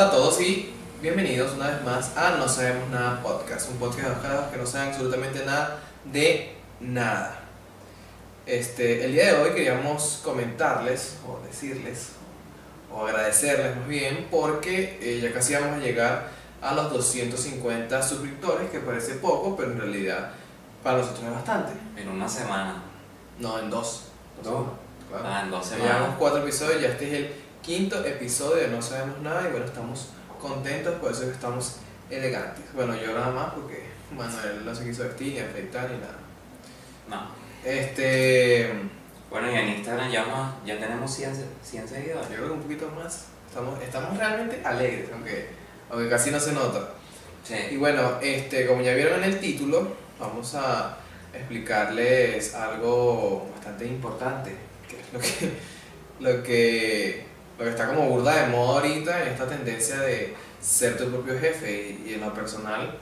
Hola a todos y bienvenidos una vez más a No Sabemos Nada Podcast, un podcast de los que no saben absolutamente nada de nada. Este, el día de hoy queríamos comentarles, o decirles, o agradecerles más bien, porque eh, ya casi vamos a llegar a los 250 suscriptores, que parece poco, pero en realidad para nosotros es bastante. En una semana. No, en dos. ¿Dos? Claro. Ah, en dos semanas. Llevamos cuatro episodios, ya este es el quinto episodio de No Sabemos Nada y bueno, estamos contentos, por eso es que estamos elegantes. Bueno, yo nada más porque Manuel no se quiso vestir ni afeitar ni nada. No. Este, Bueno, y en Instagram ya, más- ya tenemos 100, se- 100 yo seguidores. creo que un poquito más. Estamos, estamos realmente alegres, aunque, aunque casi no se nota. Y Sí. bueno, este, como ya vieron en el título, vamos a explicarles algo bastante importante, que es lo que, lo que, lo que está como burda de moda ahorita en esta tendencia de ser tu propio jefe y, y en lo personal,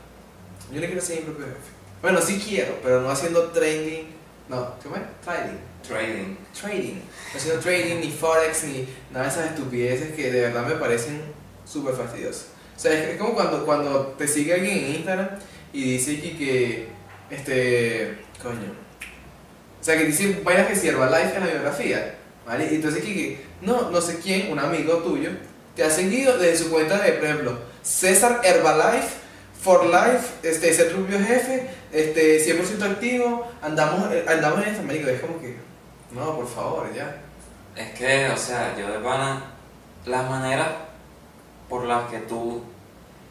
yo no quiero ser mi propio jefe. Bueno, sí quiero, pero no haciendo trading, no, ¿cómo es? Trading. Trading. Trading. No haciendo trading, ni forex, ni nada de esas estupideces que de verdad me parecen súper fastidiosas. O sea, es, como cuando, cuando te sigue alguien en Instagram y dice que, que este, coño. O sea, que dice vainas que si Herbalife en la biografía, ¿vale? Entonces que, que, no, no sé quién, un amigo tuyo, te ha seguido desde su cuenta de, por ejemplo, César Herbalife, For Life, este, tu propio jefe, este, 100% activo, andamos, eh, andamos en esta, marico, es como que, no, por favor, ya. Es que, o sea, yo de pana, las maneras por las que tú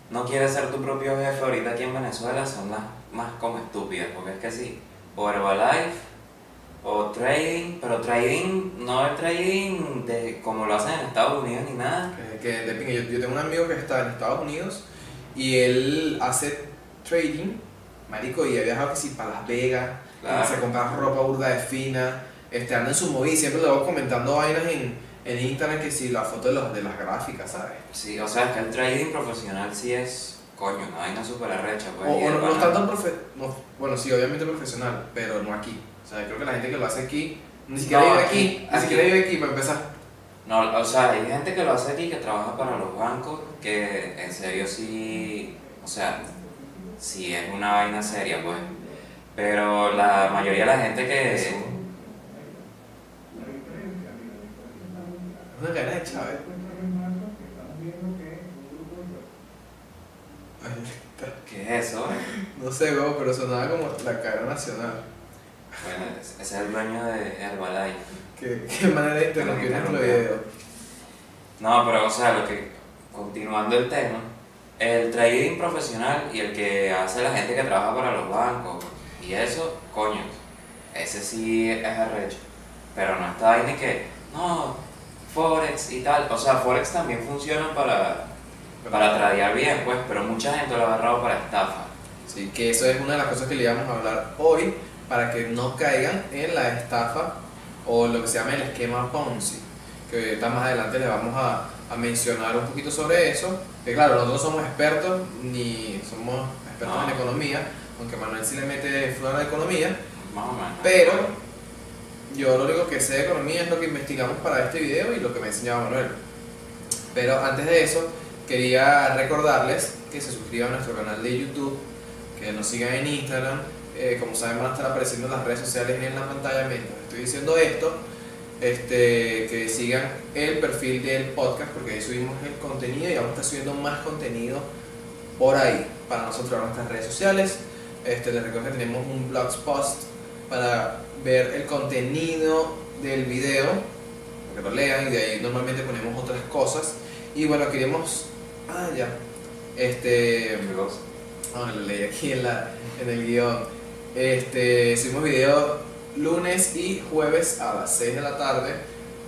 no quieres ser tu propio jefe ahorita aquí en Venezuela son las más como estúpidas, porque es que sí, o Herbalife, o trading, pero trading no es trading de como lo hacen en Estados Unidos ni nada. Eh, que de pinga, yo, yo tengo un amigo que está en Estados Unidos y él hace trading, marico, y ha viajado que sí para Las Vegas, Claro. se compra ropa burda de fina, este, anda en su movida y siempre le voy comentando vainas en, en Instagram que si la foto de, los, de las gráficas, ¿sabes? Sí, o sea, es que el trading profesional sí es, coño, una vaina súper arrecha, pues. O, o no, no pana- tanto profe no, bueno, sí, obviamente profesional, pero no aquí. O sea, creo que la gente que lo hace aquí, ni siquiera No, vive aquí- aquí, ni aquí. siquiera vive aquí para empezar. No, o sea, hay gente que lo hace aquí, que trabaja para los bancos, que en serio sí, o sea, sí es una vaina seria, pues. Pero la mayoría de la gente que... Eso. Una cadena de Chávez. ¿Qué es eso? No sé, weón, pero sonaba como la cadena nacional. Bueno, ese es el dueño de Herbalife. Qué, qué manera de interrumpir nuestro video. No, pero o sea, lo que, continuando el tema, el trading profesional y el que hace la gente que trabaja para los bancos y eso, coño, ese sí es arrecho. Pero no está vaina que, no, Forex y tal. O sea, Forex también funciona para, para tradear bien, pues, pero mucha gente lo ha agarrado para estafa. Sí, que eso es una de las cosas que le íbamos a hablar hoy para que no caigan en la estafa o lo que se llama el esquema Ponzi. Que ahorita más adelante les vamos a, a mencionar un poquito sobre eso. Que claro, nosotros somos expertos ni somos expertos No. en economía, aunque Manuel sí le mete flor la economía. Pero yo lo único que sé de economía es lo que investigamos para este video y lo que me enseñaba Manuel. Pero antes de eso, quería recordarles que se suscriban a nuestro canal de YouTube, que nos sigan en Instagram. Eh, como saben, van a estar apareciendo las redes sociales en la pantalla mientras estoy diciendo esto. Este, que sigan el perfil del podcast porque ahí subimos el contenido y vamos a estar subiendo más contenido por ahí para nosotros en nuestras redes sociales. Este, les recuerdo que tenemos un blogspot para ver el contenido del video, para que lo lean y de ahí normalmente ponemos otras cosas. Y bueno, queremos. Ah, ya. Este. Ah, lo leí aquí en, la, en el guion. Este, subimos video lunes y jueves a las 6 de la tarde.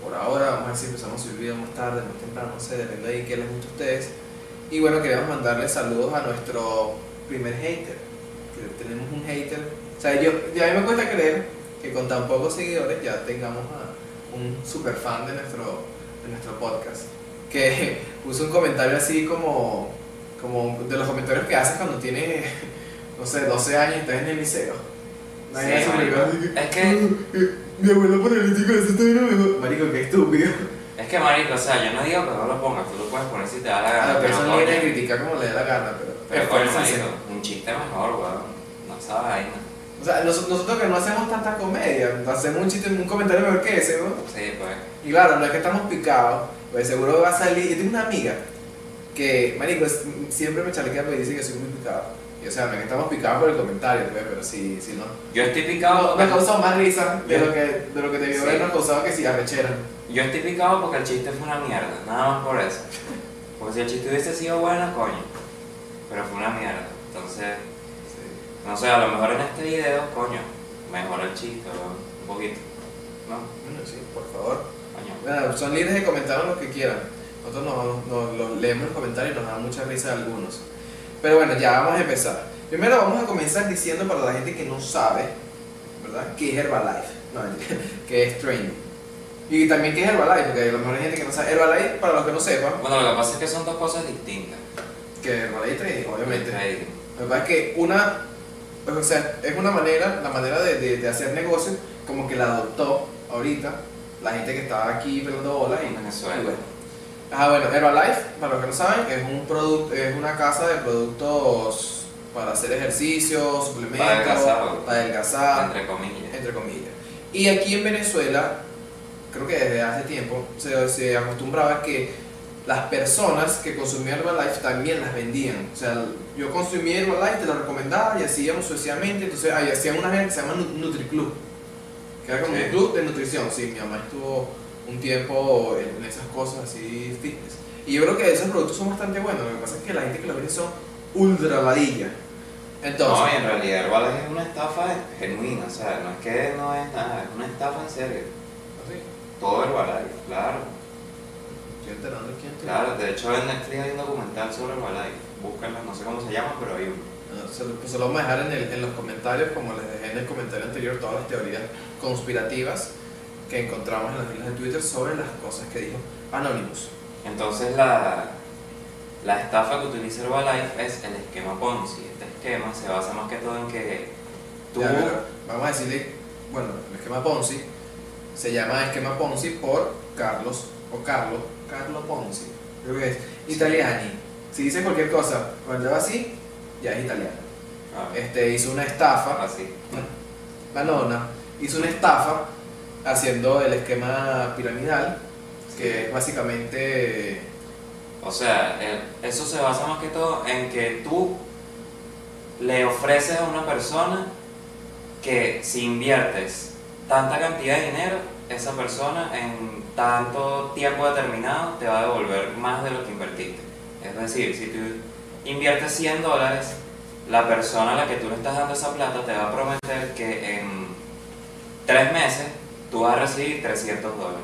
Por ahora, vamos a ver si empezamos a subir video más tarde, más temprano, no sé, depende de ahí que les guste a ustedes. Y bueno, queremos mandarles saludos a nuestro primer hater. Tenemos un hater. O sea, yo, a mí me cuesta creer que con tan pocos seguidores ya tengamos a un super fan de nuestro, de nuestro podcast. Que puso un comentario así como, como de los comentarios que haces cuando tienes, no sé, 12 años y estás en el liceo. Sí, marico. que, Es que Mi abuelo paralítico, eso está bien mejor. Marico, qué estúpido. Es que marico, o sea, yo no digo que no lo pongas, tú lo puedes poner si te da la gana. A la persona viene a criticar como le dé la gana, pero. Pero esfuércense. marico, un chiste mejor, weón. No esa vaina. O sea, nos- nosotros que no hacemos tanta comedia, hacemos un chiste, un comentario mejor que ese, ¿no? Sí, pues. Y claro, no es que estamos picados, pues seguro va a salir. Yo tengo una amiga que, marico, siempre me chalequea porque dice que soy muy picado. Y, o sea, que estamos picados por el comentario, pues, pero sí, sí, no. Yo estoy picado. Me ha causado más risa de lo que, de lo que debió Sí. causado que si arrechera. Yo estoy picado porque el chiste fue una mierda, nada más por eso. Porque si el chiste hubiese sido bueno, coño. Pero fue una mierda. Entonces, no sé, a lo mejor en este video, coño, mejora el chiste, un poquito. ¿No? Bueno, sí, por favor. Coño. Bueno, son libres de comentar lo que quieran. Nosotros nos, nos- los leemos los comentarios y nos da mucha risa algunos. Pero bueno, ya vamos a empezar. Primero vamos a comenzar diciendo para la gente que no sabe, ¿verdad? ¿Qué es Herbalife? No, ¿qué es training? Y también qué es Herbalife, porque a lo mejor hay gente que no sabe. Herbalife, para los que no sepan, Bueno, lo que pasa es que son dos cosas distintas. que Herbalife trading, obviamente. Trading. Lo que pasa es que una, pues, o sea, es una manera, la manera de, de, de hacer negocio, como que la adoptó ahorita la gente que estaba aquí pelando bolas y En Venezuela. y bueno. Ajá, bueno, Herbalife, para los que no saben, es un producto, es una casa de productos para hacer ejercicio, suplementos, Para adelgazar. para adelgazar, Entre comillas. entre comillas. Y aquí en Venezuela, creo que desde hace tiempo, se, se acostumbraba que las personas que consumían Herbalife también las vendían. O sea, yo consumí Herbalife, te lo recomendaba y así íbamos sucesivamente. Entonces, ahí hacían una gente que se llama Nu- NutriClub, que era como Sí. un club de nutrición. Sí, mi mamá estuvo un tiempo en esas cosas así fitness. Y yo creo que esos productos son bastante buenos. Lo que pasa es que la gente que los vende son ultra ladilla. Entonces, no, y en realidad Herbalife es una estafa genuina, o sea, no es que no es nada, es una estafa en serio. así, Todo Herbalife, claro. estoy enterando quién te- Claro, de hecho en Netflix hay un documental sobre Herbalife. Búsquenlo, no sé cómo se llama, pero hay uno. No, Se lo, pues se lo vamos a dejar en, el- en los comentarios, como les dejé en el comentario anterior, todas las teorías conspirativas que encontramos en las filas de Twitter sobre las cosas que dijo Anonymous. Entonces la, la estafa que utiliza Herbalife es el esquema Ponzi. Este esquema se basa más que todo en que tú... Ya, pero vamos a decirle, bueno, el esquema Ponzi se llama esquema Ponzi por Carlos o Carlo, Carlo Ponzi, creo que es italiani. Si dice cualquier cosa cuando va así, ya es italiano. Ah, Este hizo una estafa así. la nona hizo una estafa haciendo el esquema piramidal, que es básicamente O sea, el- eso se basa más que todo en que tú le ofreces a una persona que si inviertes tanta cantidad de dinero, esa persona en tanto tiempo determinado te va a devolver más de lo que invertiste. Es decir, si tú inviertes 100 dólares, la persona a la que tú le estás dando esa plata te va a prometer que en tres meses tú vas a recibir 300 dólares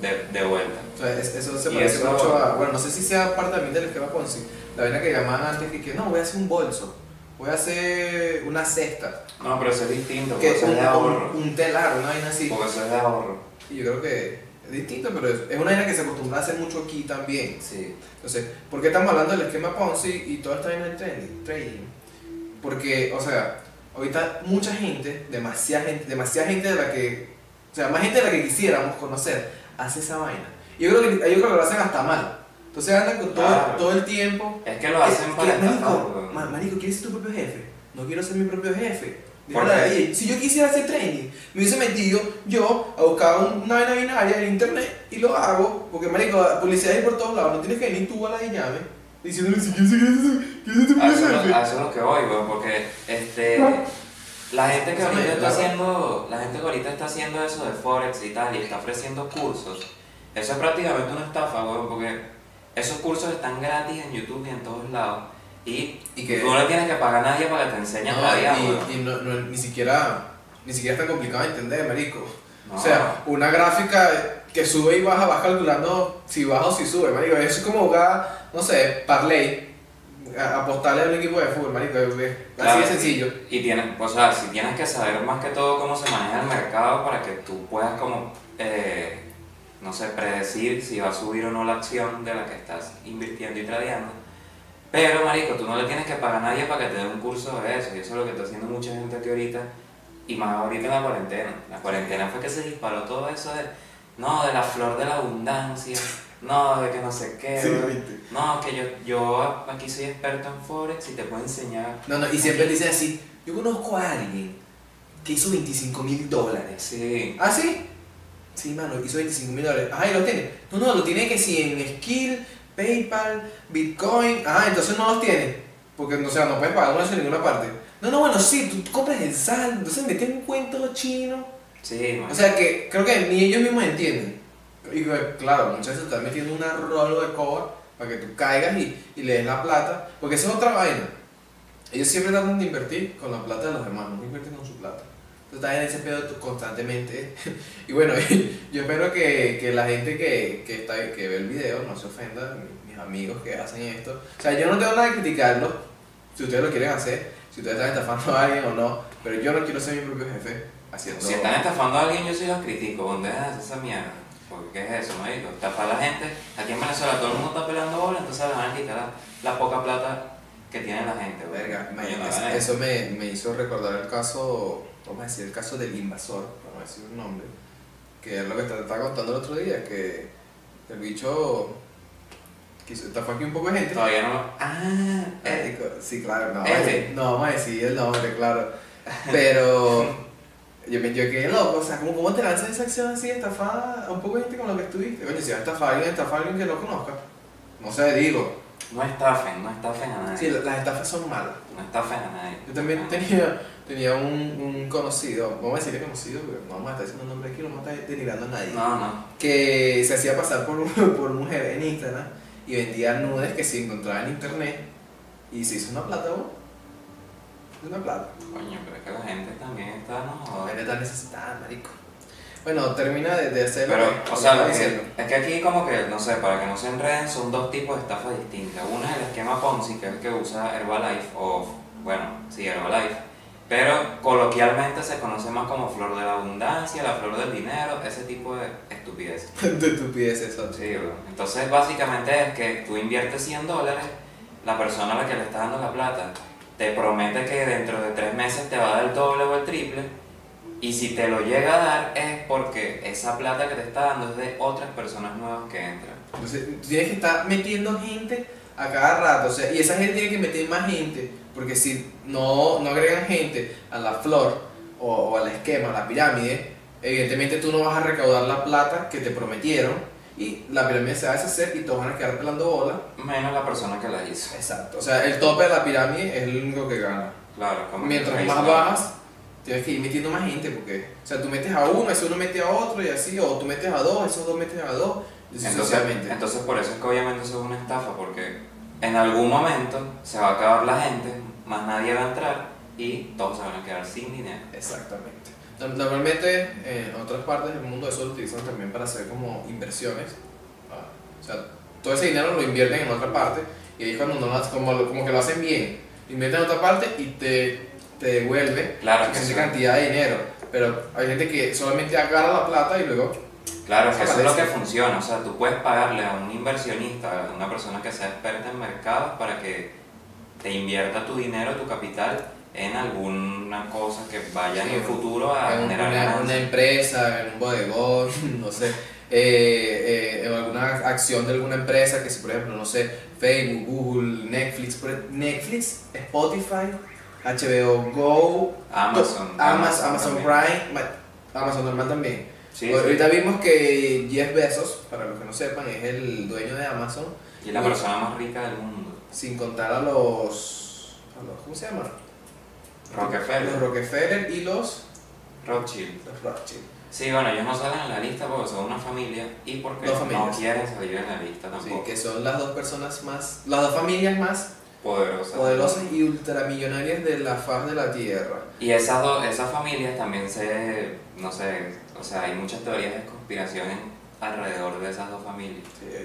de, de vuelta. o sea, es- eso se parece eso- mucho a, bueno, no sé si sea parte también del esquema Ponzi, la vaina que llamaban antes que, que no, voy a hacer un bolso, voy a hacer una cesta, No, pero eso es distinto, que eso es de ahorro. un, un telar, una vaina así. Porque eso es de ahorro. Y yo creo que es distinto, pero es, es una vaina que se acostumbra a hacer mucho aquí también. Sí. Entonces, ¿por qué estamos hablando del esquema Ponzi y toda esta vaina del trading? trading? Porque, o sea, ahorita mucha gente, demasiada gente, demasiada gente de la que, sea, más gente de la que quisiéramos conocer, hace esa vaina. Yo creo que, yo creo que lo hacen hasta mal. Entonces andan con todo, Claro. todo el tiempo. Es que lo hacen ¿Qué- para estafar, marico, ma- marico, ¿quieres ser tu propio jefe? No quiero ser mi propio jefe. Si yo quisiera hacer training, me hubiese metido yo a buscar un- una vaina binaria en internet y lo hago, porque marico, publicidad hay por todos lados, no tienes que venir tú a la de llave diciéndole si quieres ser tu propio es lo- jefe. a eso es lo que voy, porque este, la gente que ahorita está haciendo, la gente que ahorita está haciendo eso de Forex y tal, y está ofreciendo cursos, eso es prácticamente una estafa, weón, porque esos cursos están gratis en YouTube y en todos lados, y, Y que- tú no le tienes que pagar a nadie para que te enseñe a No, weón. y, y no, no- ni siquiera ni siquiera es tan complicado de entender, marico. No. O sea, una gráfica que sube y baja, vas calculando si baja o si sube, marico. Eso es como jugar, no sé, parlay, apostarle a un equipo de fútbol, marico. es- Claro, Así de sencillo. Y tienes, o sea, si tienes que saber más que todo cómo se maneja el mercado para que tú puedas como, eh, no sé, predecir si va a subir o no la acción de la que estás invirtiendo y tradeando. Pero, marico, tú no le tienes que pagar a nadie para que te dé un curso de eso. Y eso es lo que está haciendo mucha gente aquí ahorita. Y más ahorita en la cuarentena. La cuarentena fue que se disparó todo eso de no, de la flor de la abundancia, no, de que no sé qué, Sí, no, que yo, yo aquí soy experto en Forex y te puedo enseñar. No, no, y siempre dice así, yo conozco a alguien que hizo 25 mil dólares. Sí, ¿Ah, sí? Sí, mano, hizo 25 mil dólares. Ah, ¿y lo tiene? No, no, lo tiene que si en Skill, PayPal, Bitcoin. Ah, entonces no los tiene. Porque, o sea, no puedes pagar eso en ninguna parte. No, no, bueno, sí, tú, compras el sal, entonces meten un cuento chino. sí, man. O sea que creo que ni ellos mismos entienden. Y que, claro, muchas veces están metiendo una rolo de coba para que tú caigas y, le des la plata. Porque esa es otra vaina. Ellos siempre tratan de invertir con la plata de los demás, no invierten con su plata. Entonces estás en ese pedo constantemente. y bueno, yo espero que, la gente que, ve el video no se ofenda, mis, mis amigos que hacen esto. O sea, yo no tengo nada que criticarlos, si ustedes lo quieren hacer, si ustedes están estafando a alguien o no, pero yo no quiero ser mi propio jefe haciendo... Si están estafando a alguien, yo sí los critico. ¿Dónde es esa mierda? Porque ¿qué es eso, marico? Estafar a la gente. Aquí en Venezuela todo el mundo está peleando bola, entonces le van a quitar la, la poca plata que tiene la gente. Verga, Coño, me- no eso, me, me hizo recordar el caso, vamos a decir, el caso del invasor, vamos a decir un nombre, que es lo que te estaba contando el otro día, que el bicho quiso aquí un poco de gente. Todavía no lo... Ah, eh, Sí, claro, no, Este. no vamos a decir el nombre, claro. Pero yo me yo quedé loco, o sea, ¿cómo, ¿cómo te lanzas esa acción así, estafada a un poco de gente con lo que estuviste? Oye, si vas a estafar a alguien, estafa a alguien que no conozca. No sé, digo. no estafen, no estafen a nadie. Sí, la- las estafas son malas. No estafen a nadie. Yo también tenía, tenía un, un conocido, vamos a decirle conocido, porque no vamos a estar diciendo un nombre aquí, no vamos a estar a nadie, No, no. que se hacía pasar por, por mujer en Instagram y vendía nudes que se encontraba en internet y se hizo una plata, ¿no? Una plata. Coño, pero es que la gente también está, no La gente está necesitada, marico. Bueno, termina de, de hacer lo Pero, que- o sea, lo que- diciendo. es que aquí como que, no sé, para que no se enreden, son dos tipos de estafas distintas. Una es el esquema Ponzi, que es el que usa Herbalife, o, bueno, sí, Herbalife. Pero coloquialmente se conoce más como flor de la abundancia, la flor del dinero, ese tipo de estupidez. de estupidez eso. Sí, bro. Entonces, básicamente es que tú inviertes 100 dólares, la persona a la que le estás dando la plata te promete que dentro de tres meses te va a dar el doble o el triple, y si te lo llega a dar es porque esa plata que te está dando es de otras personas nuevas que entran. Entonces, tienes que estar metiendo gente a cada rato, o sea, y esa gente tiene que meter más gente, porque si no, no agregan gente a la flor o, o al esquema, a la pirámide, evidentemente tú no vas a recaudar la plata que te prometieron y la pirámide se va a deshacer y todos van a quedar pelando bola. Menos la persona que la hizo. Exacto, o sea, el tope de la pirámide es el único que gana. Claro, como Mientras más bajas, tienes que ir metiendo más gente, porque, o sea, tú metes a uno, ese uno mete a otro y así, o tú metes a dos, esos dos meten a dos, Entonces, entonces por eso es que obviamente eso es una estafa, porque en algún momento se va a acabar la gente, más nadie va a entrar y todos se van a quedar sin dinero. Exactamente. No- Normalmente eh, en otras partes del mundo eso lo utilizan también para hacer como inversiones. O sea, todo ese dinero lo invierten en otra parte y ahí es cuando no como, como que lo hacen bien. Lo invierten en otra parte y te, te devuelve Claro que esa sí. cantidad de dinero. Pero hay gente que solamente agarra la plata y luego... Claro, es que eso es lo que funciona, o sea, tú puedes pagarle a un inversionista, a una persona que sea experta en mercados para que te invierta tu dinero, tu capital en alguna cosa que vaya en el futuro a en generar una, una empresa, en un bodegón, no sé, eh, eh, en alguna acción de alguna empresa, que si por ejemplo, no sé, Facebook, Google, Netflix, Netflix, Spotify, HBO Go, Amazon, Amazon, Amazon también. Prime, ma- Amazon normal también. Sí, sí. Ahorita vimos que Jeff Bezos, para los que no sepan, es el dueño de Amazon, Y la persona más rica del mundo. sin contar a los, a los ¿cómo se llama? Rockefeller. Los Rockefeller y los, Rothschild. los Rothschild. Sí, bueno, ellos no salen en la lista porque son una familia y porque Dos no quieren salir en la lista Sí, tampoco. que son las dos personas más, las dos familias más Poderosas. poderosas y ultramillonarias de la faz de la tierra. Y esas dos, esas familias también se, no sé, o sea, hay muchas teorías de conspiración en- alrededor de esas dos familias.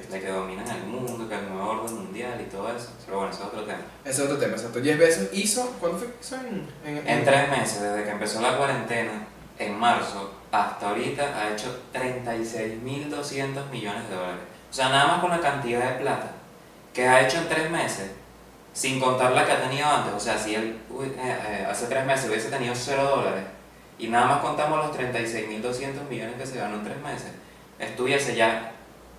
De que dominan el mundo, que el nuevo orden mundial y todo eso. Pero bueno, eso es otro tema. Ese es otro tema, exacto. Jeff Bezos hizo, ¿cuándo fue hizo en, en, En tres meses, desde que empezó la cuarentena, en marzo, hasta ahorita, ha hecho 36.200 millones de dólares. O sea, nada más con la cantidad de plata que ha hecho en tres meses, sin contar la que ha tenido antes. O sea, si él eh, eh, hace tres meses hubiese tenido 0 dólares y nada más contamos los 36.200 millones que se ganó en tres meses, estuviese ya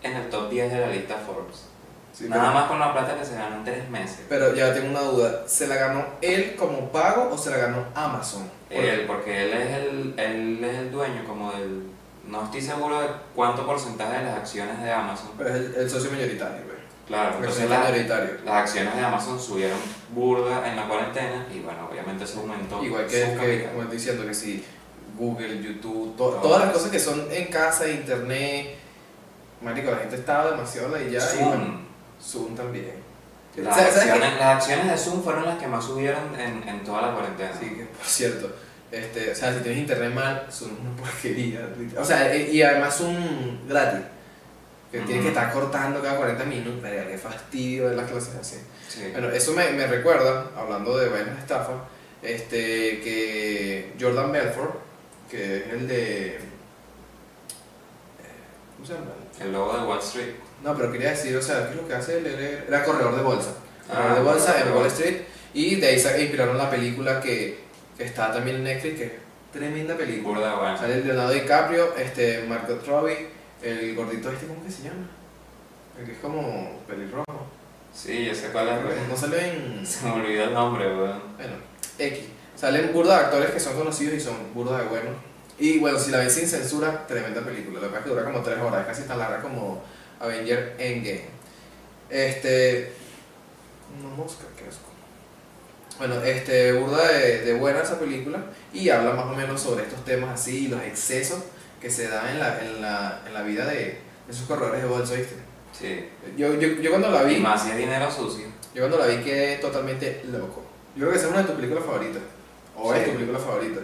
en el top 10 de la lista Forbes. Sí, Nada pero, más con la plata que se ganó en tres meses. pero ya tengo una duda. ¿Se la ganó él como pago o se la ganó Amazon? Él, porque él es el, él es el dueño como del... No estoy seguro de cuánto porcentaje de las acciones de Amazon. Pero es el, el socio mayoritario, güey. Claro, Porque es entonces el la- mayoritario. las acciones de Amazon subieron burda en la cuarentena y bueno, obviamente eso aumentó Igual que, que como diciendo, que si Google, YouTube, to- Todas. las cosas que son en casa, internet. Marico, la gente estaba demasiado la ya y Zoom. bueno, Zoom también. Las ¿Sabes- sabes acciones, las acciones de Zoom fueron las que más subieron en, en toda la cuarentena. Sí, que por cierto. Este, o sea, si tienes internet mal, Zoom es una porquería. O sea, y además Zoom gratis. Que tienes Ujú. que estar cortando cada 40 minutos. Qué fastidio ver las clases así. Sí. Bueno, eso me, me recuerda, hablando de vainas de estafa, este, que Jordan Belfort, que es el de. eh, ¿Cómo se llama? El logo de Wall Street. No, pero quería decir, o sea, ¿qué es lo que hace? Él era, era corredor de bolsa. Corredor Ah, de bolsa en corredor. Wall Street. Y de ahí sa- inspiraron la película que, que está también en Netflix, que es tremenda película. Burda bueno. Sale Leonardo DiCaprio, este, Margot Robbie, el gordito este, ¿cómo que se llama? El que es como pelirrojo. Sí, yo sé cuál es. No sale en... Se me olvidó el nombre, weón. Bueno, X. Salen burda de actores que son conocidos y son burda de buenos. Y bueno, si la ven sin censura, tremenda película. La verdad es que dura como 3 horas, es casi tan larga como Avenger Endgame. Este. Una mosca, qué asco. Bueno, este, burda de, de buena esa película y habla más o menos sobre estos temas así, los excesos que se dan en la, en la, en la vida de, de esos corredores de bolsa, ¿viste? Sí. Yo, yo, yo cuando la Y vi, más si es dinero sucio. yo cuando la vi quedé totalmente loco. Yo creo que esa es una de tus películas favoritas. O es Sí. tu película favorita.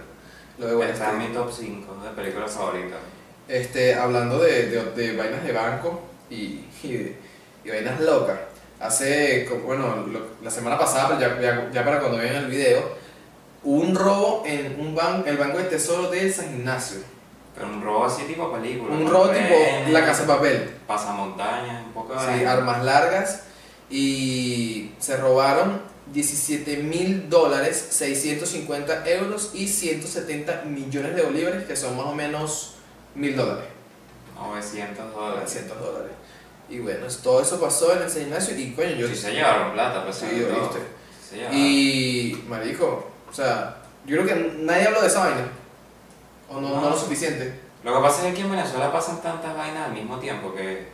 Lo de Wall Está en mi top 5 de películas favoritas. Este, hablando de, de, de vainas de banco y, y, y vainas locas. Hace, bueno, lo- la semana pasada, pero ya, ya, ya para cuando vean el video, hubo un robo en un ban, el Banco de Tesoro de San Ignacio. Pero un robo así tipo película. Un robo tipo La Casa de Papel. Pasamontañas, un poco de. Sí, armas largas y se robaron 17 mil dólares, 650 euros y 170 millones de bolívares, que son más o menos mil dólares, 900 dólares. 900 dólares. Y bueno, todo eso pasó en el San Ignacio y coño, yo Sí se llevaron plata, pues Sí. Sí se. Y, marico, o sea, yo creo que nadie habló de esa vaina, o no, no. No. lo suficiente. Lo que pasa es que en Venezuela pasan tantas vainas al mismo tiempo que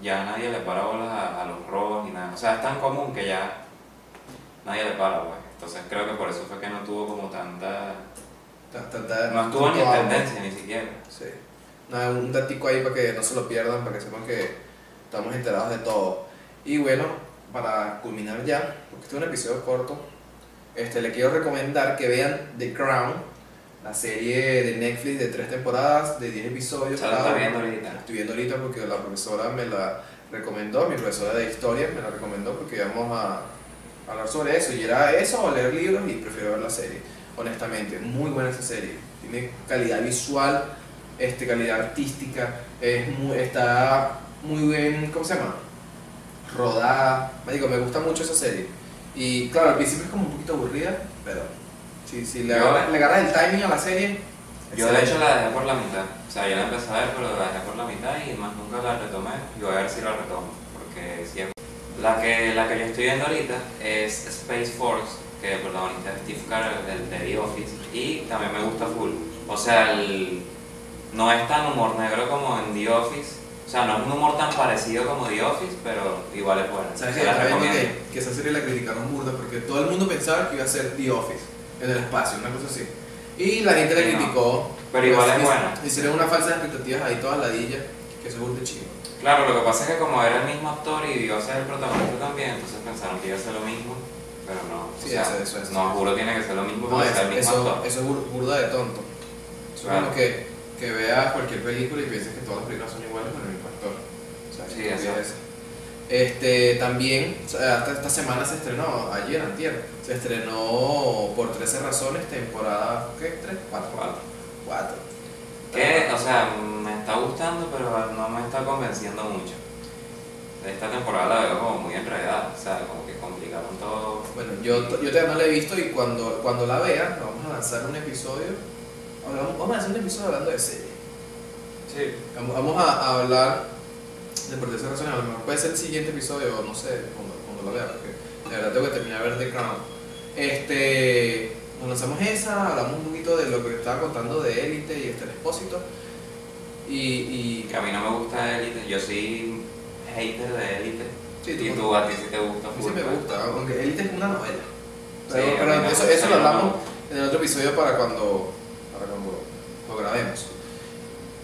ya nadie le para bolas a, a los robos ni nada. O sea, es tan común que ya nadie le para, pues. Entonces creo que por eso fue que no tuvo como tanta... Ta- ta- ta- No estuvo ni en tendencia ni siquiera. Sí. Nada, un datico ahí para que no se lo pierdan, para que sepan que estamos enterados de todo. Y bueno, para culminar ya, porque este es un episodio corto, este, le quiero recomendar que vean The Crown, la serie de Netflix de tres temporadas, de 10 episodios. Se la viendo ahorita. Estoy viendo ahorita porque la profesora me la recomendó, mi profesora de historia me la recomendó porque íbamos a hablar sobre eso. Y era eso o leer libros y prefiero ver la serie, honestamente. Muy buena esa serie. Tiene calidad visual, este, calidad artística, es muy, está muy bien, ¿cómo se llama? Rodada. Me digo, me gusta mucho esa serie. Y claro, al principio es como un poquito aburrida, pero si, si le, Yo- agarras, le agarras el timing a la serie, Yo de hecho la dejé por la mitad. O sea, yo la empecé a ver, pero la dejé por la mitad y más nunca la retomé. Y voy a ver si la retomo. Porque si es... La que, la que yo estoy viendo ahorita es Space Force, que el protagonista es Steve Carell, del de The Office. Y también me gusta full. O sea, el- no es tan humor negro como en The Office. O sea, no es un humor tan parecido como The Office, pero igual es bueno. ¿Sabes qué? que, que esa serie la criticaron burda porque todo el mundo pensaba que iba a ser The Office en el espacio, una cosa así. Y la gente la Sí, no. criticó. Pero igual es buena. Hicieron unas falsas expectativas ahí todas ladillas, que eso es burda chido. Claro, lo que pasa es que como era el mismo actor y a ser el protagonista también, entonces pensaron que iba a ser lo mismo, pero no. Sí, o sea, eso- eso es. No, juro tiene que ser lo mismo No, porque es eso, el mismo eso, actor. eso es bur- burda de tonto. Eso Claro. es como que, que veas cualquier película y pienses que todas las películas son iguales con el mismo actor. O sea, Sí, eso. estupidez. Este, también, sea, esta, semana se estrenó, ayer, antier, se estrenó por 13 razones, temporada, ¿qué? ¿Tres? ¿Cuatro? Cuatro. Cuatro. Que, o sea, me está gustando, pero no me está convenciendo mucho. Esta temporada la veo como muy enredada, o sea, como que complicaron todo. Bueno, yo, yo todavía no la he visto y cuando, cuando la vea, vamos a lanzar un episodio. Vamos vamos a lanzar un episodio hablando de serie. Sí. Vamos vamos a, a hablar de protección racional. A lo mejor puede ser el siguiente episodio, o no sé, cuando, cuando lo vea, porque de verdad tengo que terminar de ver The Crown. Este, lanzamos esa, hablamos un poquito de lo que estaba contando de Élite y este expósito. Y, y Que a mí no me gusta Elite, yo soy hater de Elite. Sí, y tú- a ti sí te gusta sí me gusta, aunque Élite es una novela. Sí, Pero, mí pero eso, eso sí, lo hablamos en el otro episodio para cuando, para cuando lo grabemos.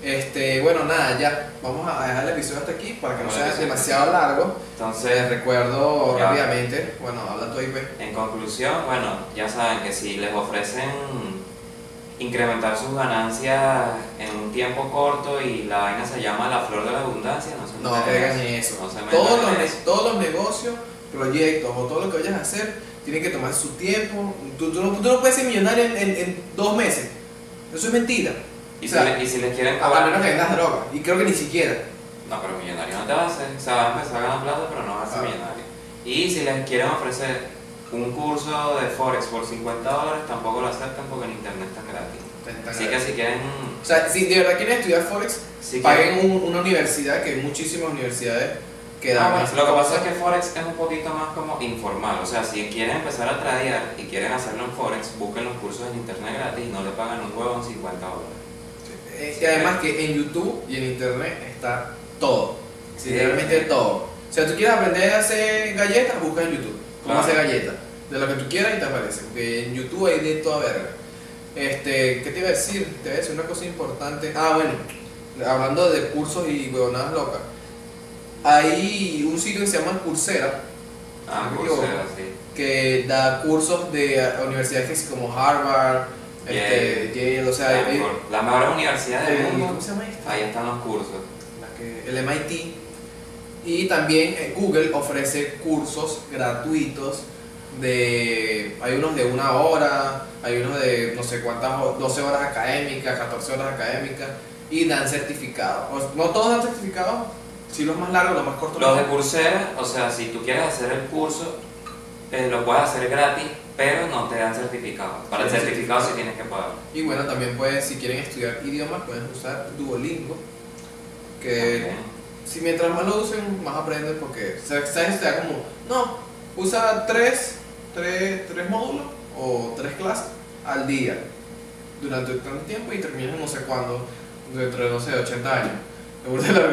Este, bueno, nada, ya vamos a dejar el episodio hasta aquí para que no sea demasiado largo. Entonces, recuerdo Ya. rápidamente, bueno, habla tu IP. en conclusión, bueno, ya saben que si les ofrecen incrementar sus ganancias en un tiempo corto y la vaina se llama la flor de la abundancia, no se No metan en eso. No se Todos los, eso. todos los negocios, proyectos o todo lo que vayas a hacer, tienen que tomar su tiempo. Tú, tú no, tú no puedes ser millonario en, en- en dos meses. Eso es mentira. Y, o sea, si, le- y si les quieren A cobrar... menos que vendas droga. Y creo que ni siquiera. No, pero millonario no te va a hacer. O sea, va a empezar a ganar plata, pero no va a ser Ah. millonario. Y si les quieren ofrecer un curso de Forex por 50 dólares, tampoco lo aceptan porque en internet están gratis. Así que si quieren... O sea, si de verdad quieren estudiar Forex, Si paguen un- una universidad, que hay muchísimas universidades que Ah, dan bueno, lo que pasa es que Forex es un poquito más como informal. O sea, si quieren empezar a tradear y quieren hacerlo en Forex, busquen los cursos en internet gratis y no le pagan un huevo en 50 dólares. Eh, y además que en YouTube y en Internet está todo. Sí. Literalmente todo. O sea, tú quieres aprender a hacer galletas, busca en YouTube. Cómo Claro. hacer galletas. De lo que tú quieras y te aparece. Porque en YouTube hay de toda verga. Este, ¿qué te iba a decir? Te iba a decir una cosa importante. Ah, bueno. Hablando de cursos y huevonadas locas. Hay un sitio que se llama Coursera Ah, Coursera, sí. que da cursos de universidades que como Harvard, este, Yale, o sea, hay- Stanford. La mejor universidad del el- mundo, ¿cómo se llama esta? ahí están los cursos. Que- el MIT. Y también eh, Google ofrece cursos gratuitos de. Hay unos de una hora, hay unos de no sé cuántas, ho- 12 horas académicas, 14 horas académicas, y dan certificados. O- No todos dan certificados, sí los más largos, los más cortos. Los de Coursera, o sea, si tú quieres hacer el curso, eh, lo puedes hacer gratis, pero no te dan certificado. Para el certificado sí tienes que pagar. Y bueno, también pueden, si quieren estudiar idiomas, pueden usar Duolingo, que si mientras más lo usen, más aprenden porque sabes te da como, no, usa tres, tres, tres módulos o tres clases al día durante tanto tiempo y terminas no sé cuándo, dentro de no sé, 80 años.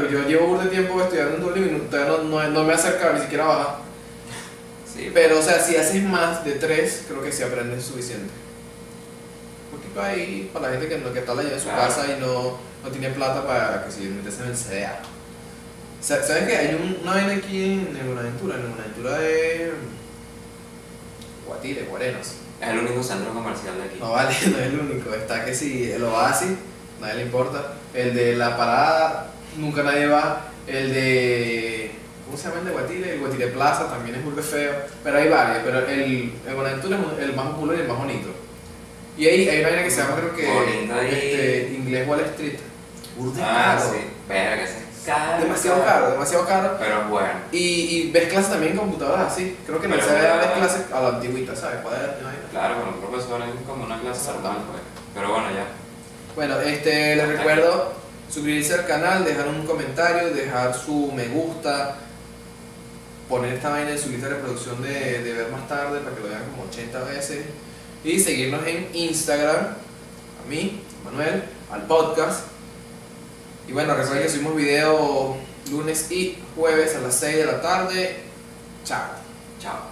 Yo llevo burda de tiempo estudiando en Duolingo y no- todavía no, no, no me he acercado ni siquiera a bajar. Sí, Pero, o sea, si haces más de tres, creo que sí aprendes suficiente. Un tipo ahí, para la gente que, no, que está leyendo en su Claro. casa y no, no tiene plata para que si meterse en el CDA. Sa- ¿Sabes que Hay un- una vaina aquí en, en Buenaventura, en Buenaventura de Guatire, Guarenas. es el único centro comercial de aquí. No vale, no es el único. Está que si el Oasis, nadie le importa. El de la parada, nunca nadie va. El de. ¿Cómo se llama el de Guatire? El Guatire Plaza también es muy feo. Pero hay varios. Pero el, el Buenaventura es el más popular y el más bonito. Y ahí hay una vaina que se llama, creo que. Este, Inglés Wall Street. Burda Ah, caro. sí. Verga, ese es caro. Demasiado caro, demasiado caro. Pero bueno. Y, y ves clases también en computadoras así. Creo que en el Pero, CDA ves clases a la antigüita, ¿sabes? Claro, con un profesor es como una clase normal, pues. Pero bueno, ya. Bueno, este, les recuerdo suscribirse al canal, dejar un comentario, dejar su me gusta, poner esta vaina en su lista de reproducción de, de ver más tarde para que lo vean como 80 veces y seguirnos en Instagram, a mí, a Manuel, al podcast. Y bueno, recuerden que subimos video lunes y jueves a las 6 de la tarde. Chao. Chao.